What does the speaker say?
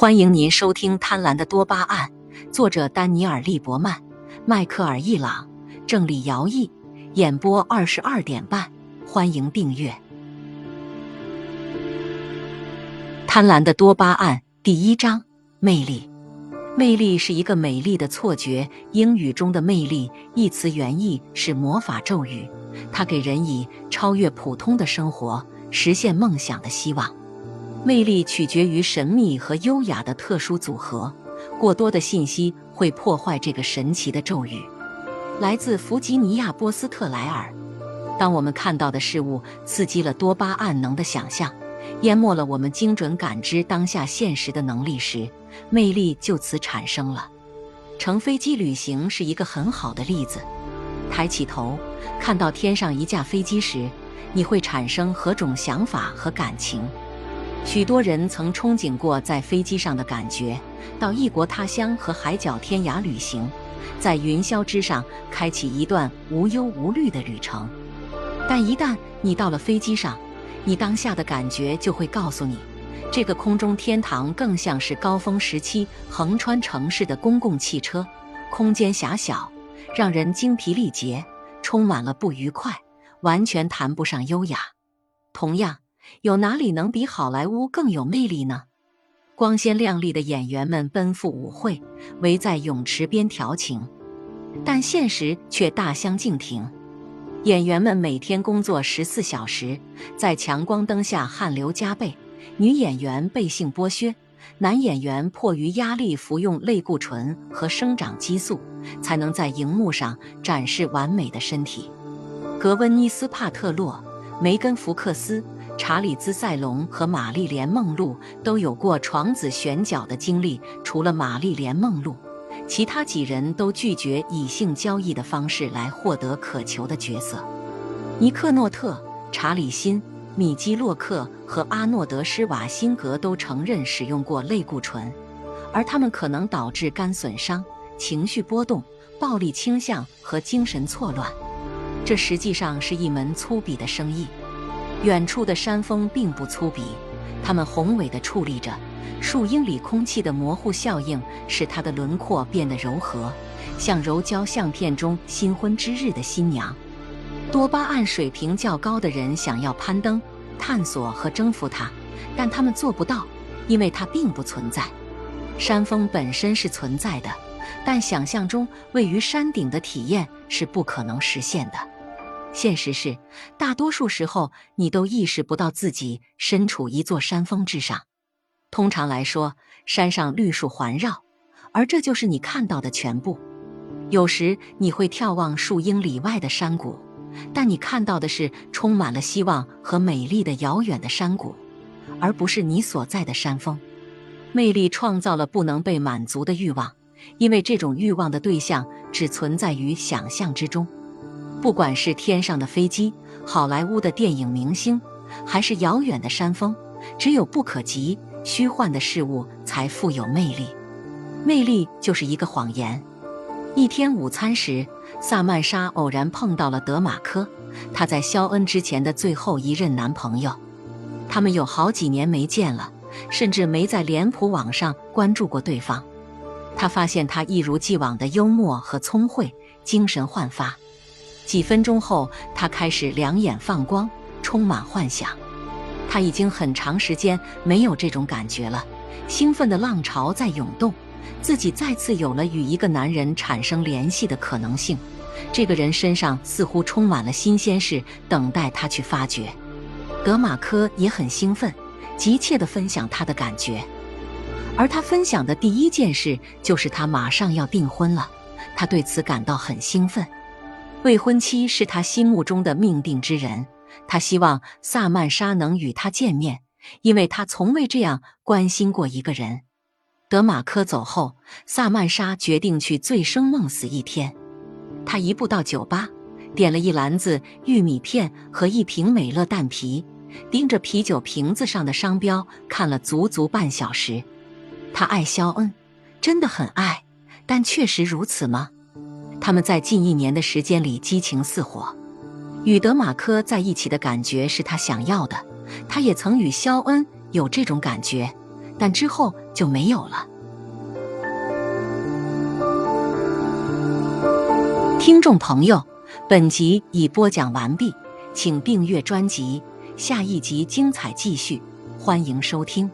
欢迎您收听《贪婪的多巴胺》，作者丹尼尔·利伯曼、迈克尔·易朗，郑理尧译，演播二十二点半。欢迎订阅《贪婪的多巴胺》第一章：魅力。魅力是一个美丽的错觉。英语中的“魅力”一词原意是魔法咒语，它给人以超越普通的生活、实现梦想的希望。魅力取决于神秘和优雅的特殊组合，过多的信息会破坏这个神奇的咒语。来自弗吉尼亚·波斯特莱尔。当我们看到的事物刺激了多巴胺能的想象，淹没了我们精准感知当下现实的能力时，魅力就此产生了。乘飞机旅行是一个很好的例子。抬起头，看到天上一架飞机时，你会产生何种想法和感情？许多人曾憧憬过在飞机上的感觉，到异国他乡和海角天涯旅行，在云霄之上开启一段无忧无虑的旅程。但一旦你到了飞机上，你当下的感觉就会告诉你，这个空中天堂更像是高峰时期横穿城市的公共汽车，空间狭小，让人精疲力竭，充满了不愉快，完全谈不上优雅。同样。有哪里能比好莱坞更有魅力呢？光鲜亮丽的演员们奔赴舞会，围在泳池边调情，但现实却大相径庭。演员们每天工作十四小时，在强光灯下汗流浃背；女演员被性剥削，男演员迫于压力服用类固醇和生长激素，才能在荧幕上展示完美的身体。格温妮斯·帕特洛、梅根·福克斯。查理兹·塞隆和玛丽莲·梦露都有过床子选角的经历。除了玛丽莲·梦露，其他几人都拒绝以性交易的方式来获得渴求的角色。尼克·诺特、查理·辛、米基·洛克和阿诺德·施瓦辛格都承认使用过类固醇，而他们可能导致肝损伤、情绪波动、暴力倾向和精神错乱。这实际上是一门粗鄙的生意。远处的山峰并不粗鄙，它们宏伟地矗立着。数英里空气的模糊效应使它的轮廓变得柔和，像柔焦相片中新婚之日的新娘。多巴胺水平较高的人想要攀登、探索和征服它，但他们做不到，因为它并不存在。山峰本身是存在的，但想象中位于山顶的体验是不可能实现的。现实是，大多数时候你都意识不到自己身处一座山峰之上。通常来说，山上绿树环绕，而这就是你看到的全部。有时你会眺望数英里外的山谷，但你看到的是充满了希望和美丽的遥远的山谷，而不是你所在的山峰。魅力创造了不能被满足的欲望，因为这种欲望的对象只存在于想象之中。不管是天上的飞机、好莱坞的电影明星，还是遥远的山峰，只有不可及、虚幻的事物才富有魅力。魅力就是一个谎言。一天午餐时，萨曼莎偶然碰到了德马科，他在肖恩之前的最后一任男朋友。他们有好几年没见了，甚至没在脸谱网上关注过对方。他发现他一如既往的幽默和聪慧，精神焕发。几分钟后，他开始两眼放光，充满幻想。他已经很长时间没有这种感觉了，兴奋的浪潮在涌动，自己再次有了与一个男人产生联系的可能性。这个人身上似乎充满了新鲜事，等待他去发掘。德马科也很兴奋，急切地分享他的感觉。而他分享的第一件事就是他马上要订婚了，他对此感到很兴奋。未婚妻是他心目中的命定之人，他希望萨曼莎能与他见面，因为他从未这样关心过一个人。德马科走后，萨曼莎决定去醉生梦死一天。他一步到酒吧，点了一篮子玉米片和一瓶美乐蛋皮，盯着啤酒瓶子上的商标看了足足半小时。他爱肖恩，真的很爱，但确实如此吗？他们在近一年的时间里激情似火。与德马科在一起的感觉是他想要的，他也曾与肖恩有这种感觉，但之后就没有了。听众朋友，本集已播讲完毕，请订阅专辑，下一集精彩继续，欢迎收听。